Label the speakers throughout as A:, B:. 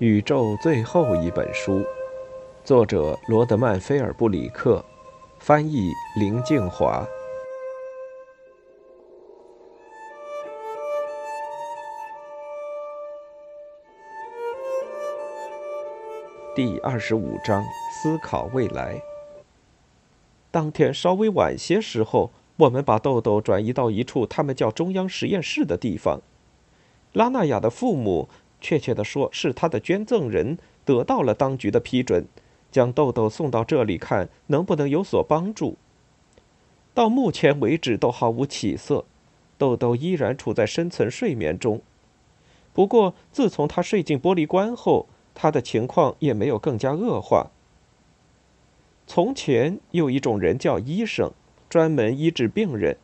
A: 宇宙最后一本书，作者罗德曼·菲尔布里克，翻译林静华。第二十五章：思考未来。当天稍微晚些时候，我们把豆豆转移到一处他们叫中央实验室的地方。拉纳雅的父母。确切地说，是他的捐赠人得到了当局的批准，将豆豆送到这里，看能不能有所帮助。到目前为止都毫无起色，豆豆依然处在深层睡眠中。不过，自从他睡进玻璃棺后，他的情况也没有更加恶化。从前有一种人叫医生，专门医治病人。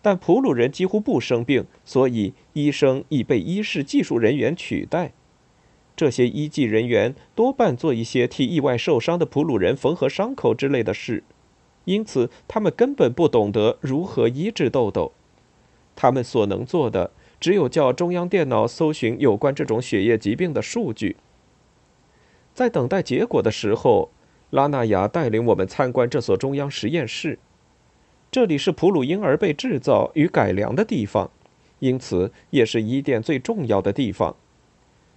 A: 但普鲁人几乎不生病，所以医生已被医事技术人员取代。这些医技人员多半做一些替意外受伤的普鲁人缝合伤口之类的事，因此他们根本不懂得如何医治痘痘。他们所能做的只有叫中央电脑搜寻有关这种血液疾病的数据。在等待结果的时候，拉纳雅带领我们参观这所中央实验室。这里是普鲁婴儿被制造与改良的地方，因此也是伊甸最重要的地方。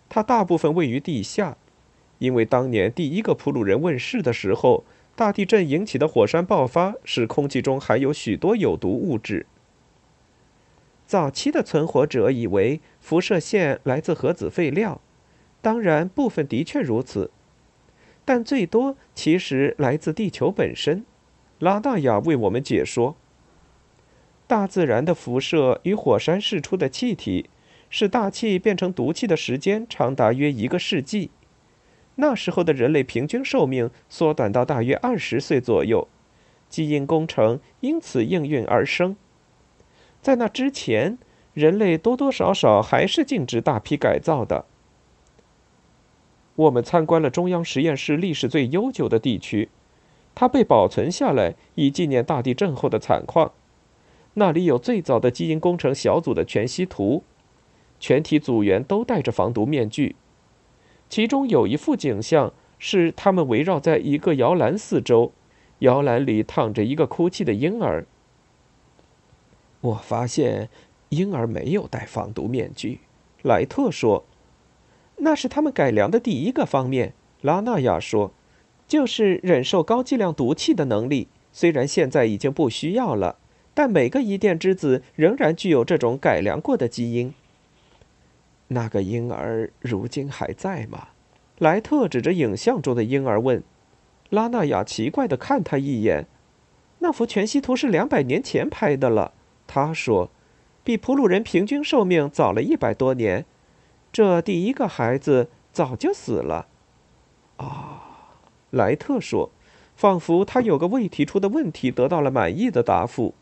A: 它大部分位于地下，因为当年第一个普鲁人问世的时候，大地震引起的火山爆发使空气中含有许多有毒物质。早期的存活者以为辐射线来自核子废料，当然部分的确如此，但最多其实来自地球本身。拉大雅为我们解说：大自然的辐射与火山释出的气体，使大气变成毒气的时间长达约一个世纪。那时候的人类平均寿命缩短到大约二十岁左右，基因工程因此应运而生。在那之前，人类多多少少还是禁止大批改造的。我们参观了中央实验室历史最悠久的地区。它被保存下来，以纪念大地震后的惨况。那里有最早的基因工程小组的全息图，全体组员都戴着防毒面具。其中有一幅景象是他们围绕在一个摇篮四周，摇篮里躺着一个哭泣的婴儿。我发现婴儿没有戴防毒面具，莱特说：“那是他们改良的第一个方面。”拉纳亚说。就是忍受高剂量毒气的能力，虽然现在已经不需要了，但每个伊甸之子仍然具有这种改良过的基因。那个婴儿如今还在吗？莱特指着影像中的婴儿问。拉纳雅奇怪地看他一眼。那幅全息图是两百年前拍的了，他说，比普鲁人平均寿命早了一百多年。这第一个孩子早就死了。啊。莱特说：“仿佛他有个未提出的问题得到了满意的答复。”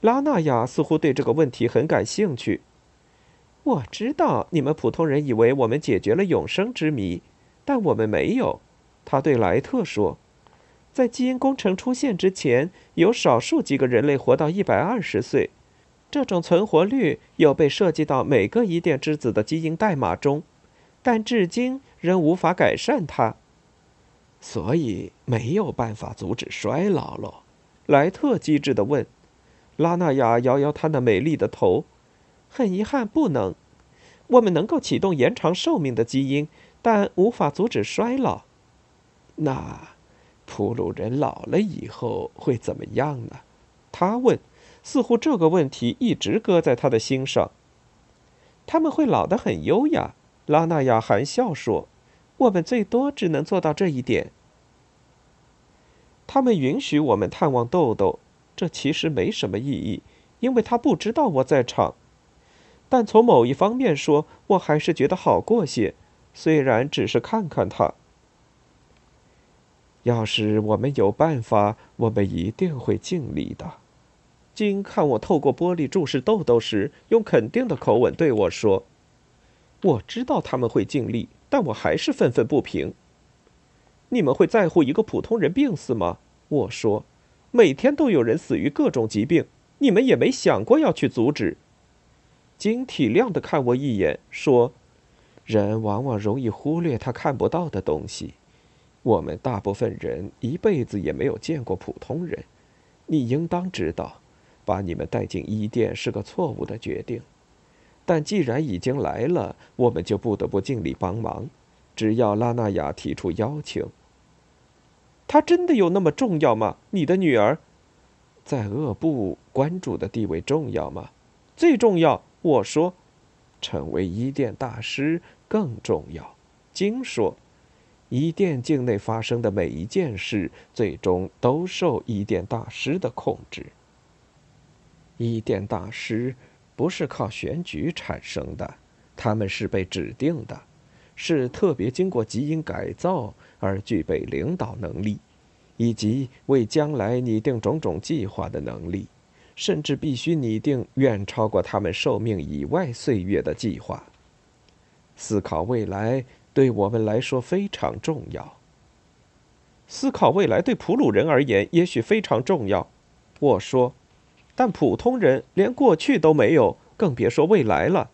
A: 拉纳亚似乎对这个问题很感兴趣。我知道你们普通人以为我们解决了永生之谜，但我们没有。他对莱特说：“在基因工程出现之前，有少数几个人类活到一百二十岁，这种存活率又被设计到每个伊甸之子的基因代码中，但至今仍无法改善它。”所以没有办法阻止衰老喽，莱特机智地问。拉纳雅摇摇她那美丽的头。很遗憾，不能。我们能够启动延长寿命的基因，但无法阻止衰老。那普鲁人老了以后会怎么样呢？他问，似乎这个问题一直搁在他的心上。他们会老得很优雅，拉纳雅含笑说。我们最多只能做到这一点。他们允许我们探望豆豆，这其实没什么意义，因为他不知道我在场。但从某一方面说，我还是觉得好过些，虽然只是看看他。要是我们有办法，我们一定会尽力的。金看我透过玻璃注视豆豆时，用肯定的口吻对我说：“我知道他们会尽力。”但我还是愤愤不平。你们会在乎一个普通人病死吗？我说，每天都有人死于各种疾病，你们也没想过要去阻止。金体谅的看我一眼，说：“人往往容易忽略他看不到的东西。我们大部分人一辈子也没有见过普通人。你应当知道，把你们带进伊甸是个错误的决定。但既然已经来了，我们就不得不尽力帮忙。只要拉纳雅提出邀请，她真的有那么重要吗？你的女儿，在恶部关注的地位重要吗？最重要。我说，成为伊甸大师更重要。经说，伊甸境内发生的每一件事，最终都受伊甸大师的控制。伊甸大师不是靠选举产生的，他们是被指定的。是特别经过基因改造而具备领导能力，以及为将来拟定种种计划的能力，甚至必须拟定远超过他们寿命以外岁月的计划。思考未来对我们来说非常重要。思考未来对普鲁人而言也许非常重要，我说，但普通人连过去都没有，更别说未来了。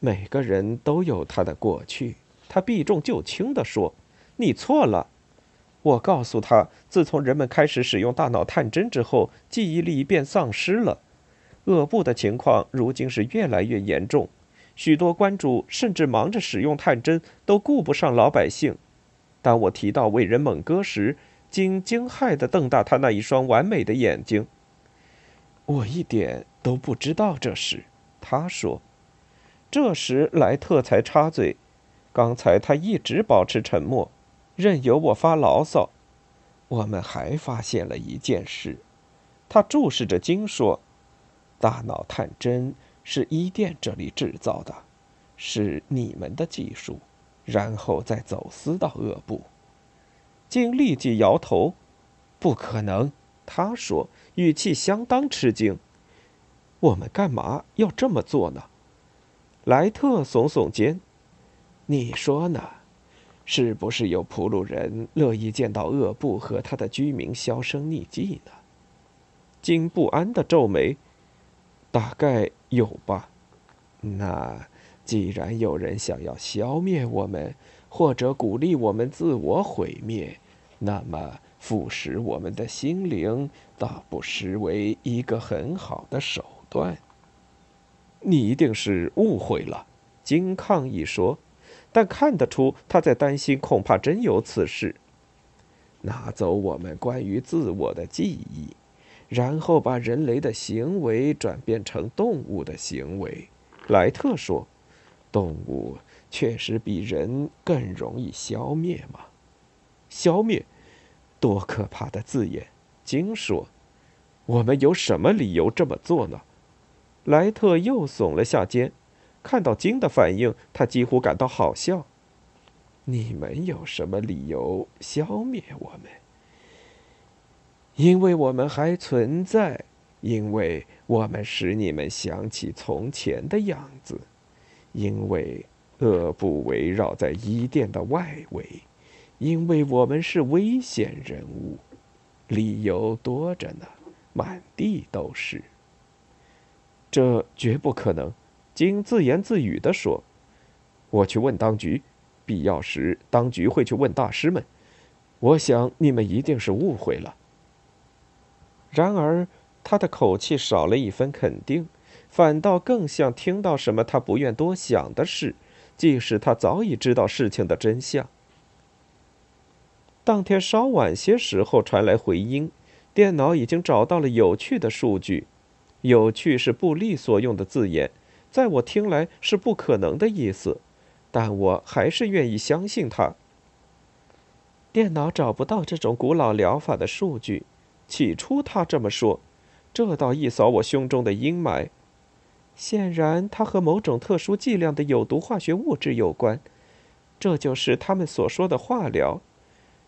A: 每个人都有他的过去，他避重就轻地说：“你错了。”我告诉他，自从人们开始使用大脑探针之后，记忆力便丧失了。恶部的情况如今是越来越严重，许多关主甚至忙着使用探针，都顾不上老百姓。当我提到伟人猛哥时，惊惊骇地瞪大他那一双完美的眼睛。我一点都不知道这事，他说。这时莱特才插嘴：“刚才他一直保持沉默，任由我发牢骚。我们还发现了一件事。”他注视着金说：“大脑探针是伊甸这里制造的，是你们的技术，然后再走私到恶部。”金立即摇头：“不可能。”他说，语气相当吃惊：“我们干嘛要这么做呢？”莱特耸耸肩：“你说呢？是不是有普鲁人乐意见到恶布和他的居民销声匿迹呢？”金不安的皱眉：“大概有吧。那既然有人想要消灭我们，或者鼓励我们自我毁灭，那么腐蚀我们的心灵，倒不失为一个很好的手段。”你一定是误会了，金抗议说，但看得出他在担心，恐怕真有此事。拿走我们关于自我的记忆，然后把人类的行为转变成动物的行为。莱特说：“动物确实比人更容易消灭吗？消灭，多可怕的字眼！”金说：“我们有什么理由这么做呢？”莱特又耸了下肩，看到金的反应，他几乎感到好笑。你们有什么理由消灭我们？因为我们还存在，因为我们使你们想起从前的样子，因为恶不围绕在伊甸的外围，因为我们是危险人物，理由多着呢，满地都是。这绝不可能，金自言自语地说：“我去问当局，必要时当局会去问大师们。我想你们一定是误会了。”然而，他的口气少了一分肯定，反倒更像听到什么他不愿多想的事，即使他早已知道事情的真相。当天稍晚些时候传来回音，电脑已经找到了有趣的数据。有趣是布利所用的字眼，在我听来是不可能的意思，但我还是愿意相信他。电脑找不到这种古老疗法的数据，起初他这么说，这倒一扫我胸中的阴霾。显然，它和某种特殊剂量的有毒化学物质有关，这就是他们所说的化疗，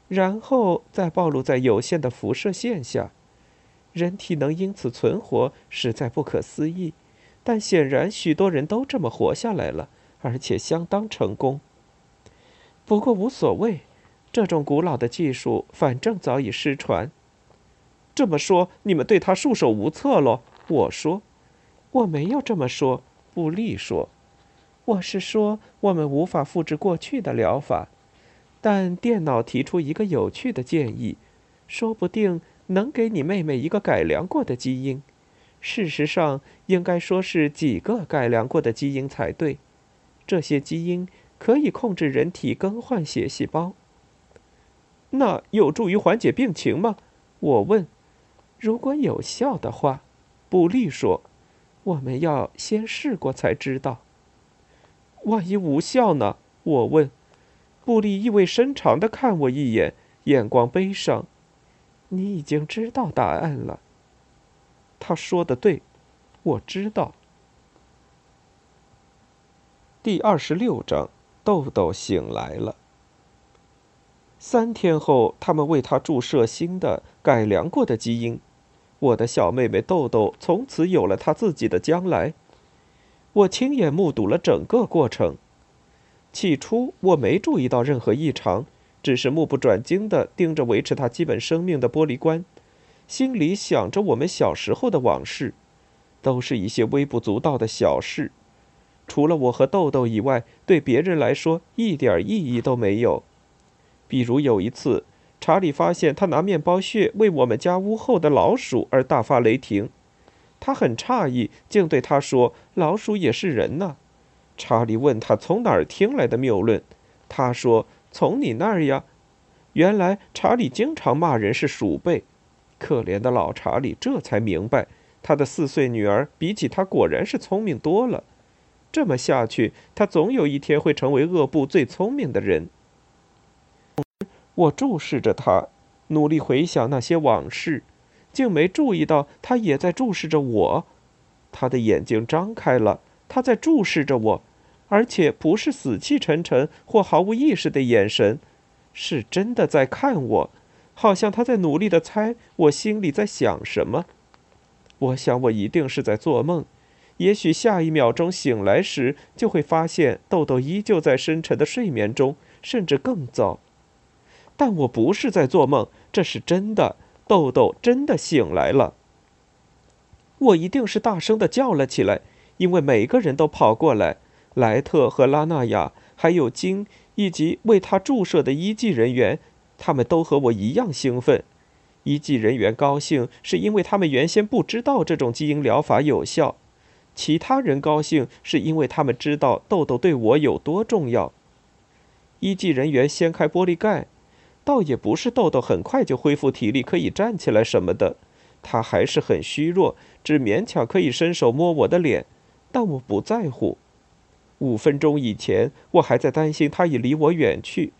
A: 然后再暴露在有限的辐射线下。人体能因此存活，实在不可思议。但显然，许多人都这么活下来了，而且相当成功。不过无所谓，这种古老的技术反正早已失传。这么说，你们对他束手无策喽？我说，我没有这么说。布利说，我是说，我们无法复制过去的疗法，但电脑提出一个有趣的建议，说不定能给你妹妹一个改良过的基因。事实上，应该说是几个改良过的基因才对。这些基因可以控制人体更换血细胞。那有助于缓解病情吗？我问。如果有效的话，布利说：“我们要先试过才知道。”万一无效呢？我问。布利意味深长的看我一眼，眼光悲伤。你已经知道答案了。他说的对，我知道。第二十六章，豆豆醒来了。三天后，他们为他注射新的、改良过的基因。我的小妹妹豆豆从此有了她自己的将来。我亲眼目睹了整个过程。起初我没注意到任何异常，只是目不转睛地盯着维持他基本生命的玻璃棺，心里想着我们小时候的往事，都是一些微不足道的小事，除了我和豆豆以外，对别人来说一点意义都没有。比如有一次，查理发现他拿面包屑喂我们家屋后的老鼠而大发雷霆。他很诧异，竟对他说：“老鼠也是人呢。”查理问他从哪儿听来的谬论，他说：“从你那儿呀。”原来查理经常骂人是鼠辈。可怜的老查理这才明白，他的四岁女儿比起他果然是聪明多了。这么下去，他总有一天会成为恶部最聪明的人。我注视着他，努力回想那些往事。竟没注意到，他也在注视着我。他的眼睛张开了，他在注视着我，而且不是死气沉沉或毫无意识的眼神，是真的在看我，好像他在努力的猜我心里在想什么。我想，我一定是在做梦。也许下一秒钟醒来时，就会发现豆豆依旧在深沉的睡眠中，甚至更糟。但我不是在做梦，这是真的。豆豆真的醒来了。我一定是大声的叫了起来，因为每个人都跑过来，莱特和拉纳亚，还有金以及为他注射的医技人员，他们都和我一样兴奋。医技人员高兴，是因为他们原先不知道这种基因疗法有效；其他人高兴，是因为他们知道豆豆对我有多重要。医技人员掀开玻璃盖。倒也不是豆豆很快就恢复体力可以站起来什么的，他还是很虚弱，只勉强可以伸手摸我的脸，但我不在乎。五分钟以前我还在担心他已离我远去，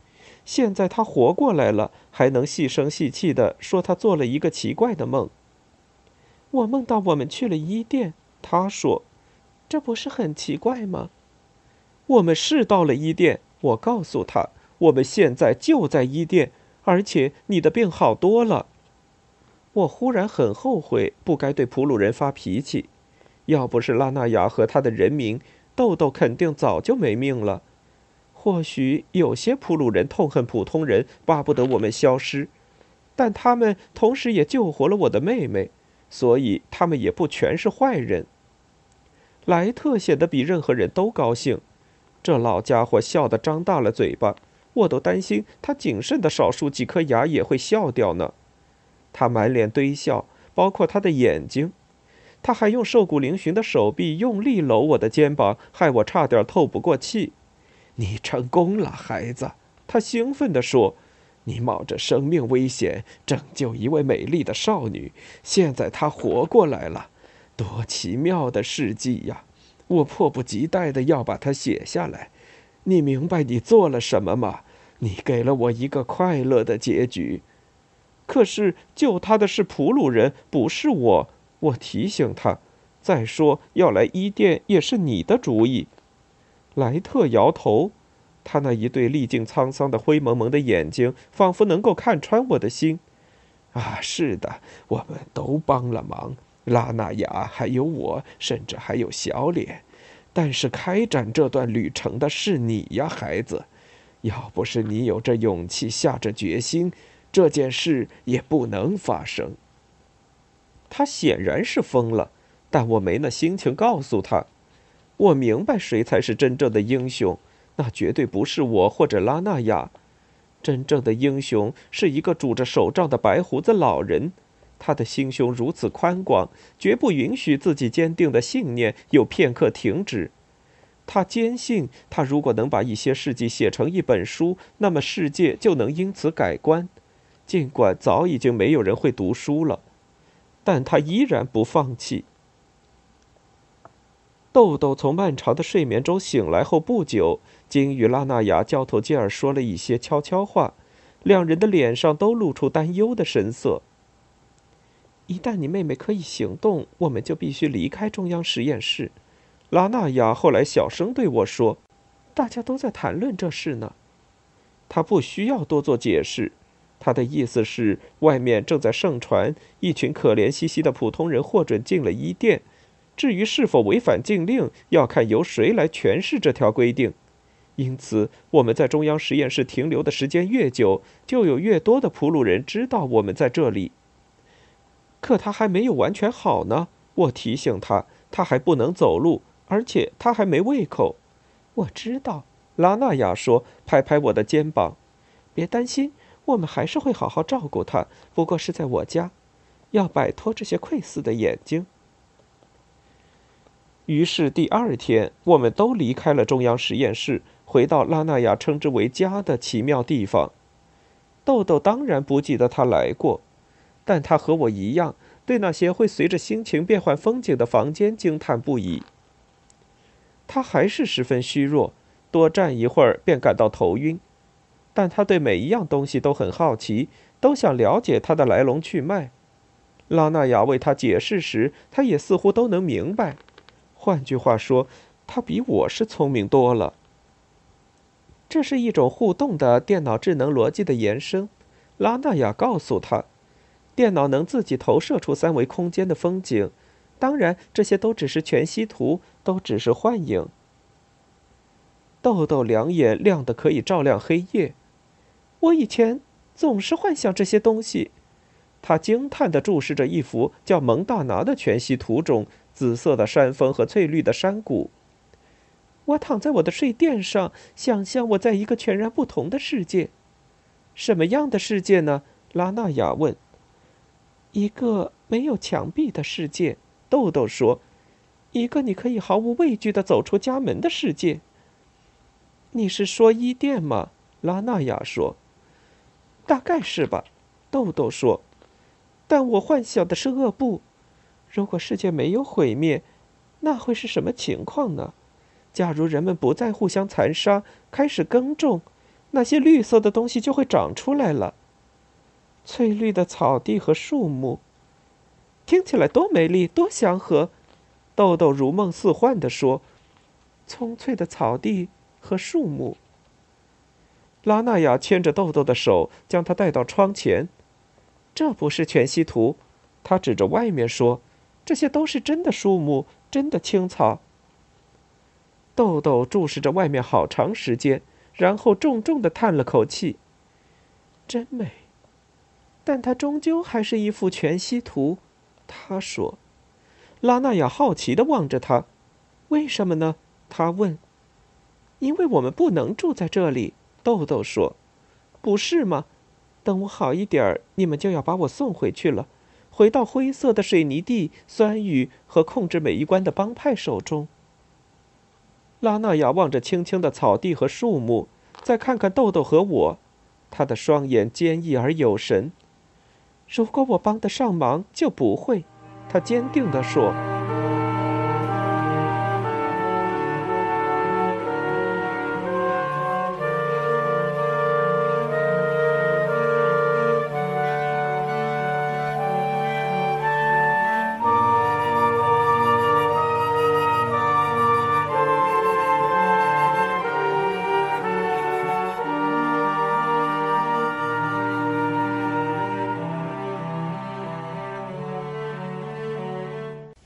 A: 现在他活过来了，还能细声细气地说他做了一个奇怪的梦。我梦到我们去了伊甸，他说：“这不是很奇怪吗？”我们是到了伊甸，我告诉他，我们现在就在伊甸。而且你的病好多了。我忽然很后悔，不该对普鲁人发脾气。要不是拉纳雅和他的人民，豆豆肯定早就没命了。或许有些普鲁人痛恨普通人，巴不得我们消失，但他们同时也救活了我的妹妹，所以他们也不全是坏人。莱特显得比任何人都高兴，这老家伙笑得张大了嘴巴。我都担心他仅剩的少数几颗牙也会笑掉呢。他满脸堆笑，包括他的眼睛。他还用瘦骨嶙峋的手臂用力搂我的肩膀，害我差点透不过气。你成功了，孩子！他兴奋地说：“你冒着生命危险拯救一位美丽的少女，现在她活过来了，多奇妙的事迹呀！我迫不及待地要把它写下来。”你明白你做了什么吗？你给了我一个快乐的结局。可是救他的是普鲁人，不是我。我提醒他。再说要来伊甸也是你的主意。莱特摇头，他那一对历尽沧桑的灰蒙蒙的眼睛，仿佛能够看穿我的心。啊，是的，我们都帮了忙。拉纳雅，还有我，甚至还有小脸。但是开展这段旅程的是你呀，孩子。要不是你有这勇气，下这决心，这件事也不能发生。他显然是疯了，但我没那心情告诉他。我明白谁才是真正的英雄，那绝对不是我或者拉纳亚。真正的英雄是一个拄着手杖的白胡子老人，他的心胸如此宽广，绝不允许自己坚定的信念有片刻停止。他坚信，他如果能把一些事迹写成一本书，那么世界就能因此改观。尽管早已经没有人会读书了，但他依然不放弃。豆豆从漫长的睡眠中醒来后不久，金与拉纳雅交头接耳说了一些悄悄话，两人的脸上都露出担忧的神色。一旦你妹妹可以行动，我们就必须离开中央实验室。拉纳雅后来小声对我说：“大家都在谈论这事呢。”他不需要多做解释。他的意思是，外面正在盛传一群可怜兮兮的普通人获准进了伊甸。至于是否违反禁令，要看由谁来诠释这条规定。因此，我们在中央实验室停留的时间越久，就有越多的普鲁人知道我们在这里。可他还没有完全好呢，我提醒他，他还不能走路，而且他还没胃口。我知道，拉纳亚说，拍拍我的肩膀，别担心。我们还是会好好照顾他，不过是在我家，要摆脱这些窥视的眼睛。于是第二天，我们都离开了中央实验室，回到拉纳亚称之为家的奇妙地方。豆豆当然不记得他来过，但他和我一样，对那些会随着心情变换风景的房间惊叹不已。他还是十分虚弱，多站一会儿便感到头晕。但他对每一样东西都很好奇，都想了解它的来龙去脉。拉纳雅为他解释时，他也似乎都能明白。换句话说，他比我是聪明多了。这是一种互动的电脑智能逻辑的延伸。拉纳雅告诉他，电脑能自己投射出三维空间的风景，当然，这些都只是全息图，都只是幻影。豆豆两眼亮得可以照亮黑夜。我以前总是幻想这些东西。他惊叹地注视着一幅叫蒙大拿的全息图中紫色的山峰和翠绿的山谷。我躺在我的睡垫上，想象我在一个全然不同的世界。什么样的世界呢？拉纳雅问。一个没有墙壁的世界，豆豆说。一个你可以毫无畏惧地走出家门的世界。你是说伊甸吗？拉纳雅说。大概是吧，豆豆说。但我幻想的是恶布。如果世界没有毁灭，那会是什么情况呢？假如人们不再互相残杀，开始耕种，那些绿色的东西就会长出来了。翠绿的草地和树木，听起来多美丽，多祥和。豆豆如梦似幻地说：“葱翠的草地和树木。”拉纳雅牵着豆豆的手，将他带到窗前。这不是全息图，他指着外面说：“这些都是真的树木，真的青草。”豆豆注视着外面好长时间，然后重重的叹了口气：“真美。”但它终究还是一幅全息图，他说。拉纳雅好奇的望着他：“为什么呢？”他问。“因为我们不能住在这里。”豆豆说：“不是吗？等我好一点儿，你们就要把我送回去了，回到灰色的水泥地、酸雨和控制每一关的帮派手中。”拉纳雅望着青青的草地和树木，再看看豆豆和我，他的双眼坚毅而有神。如果我帮得上忙，就不会，他坚定地说。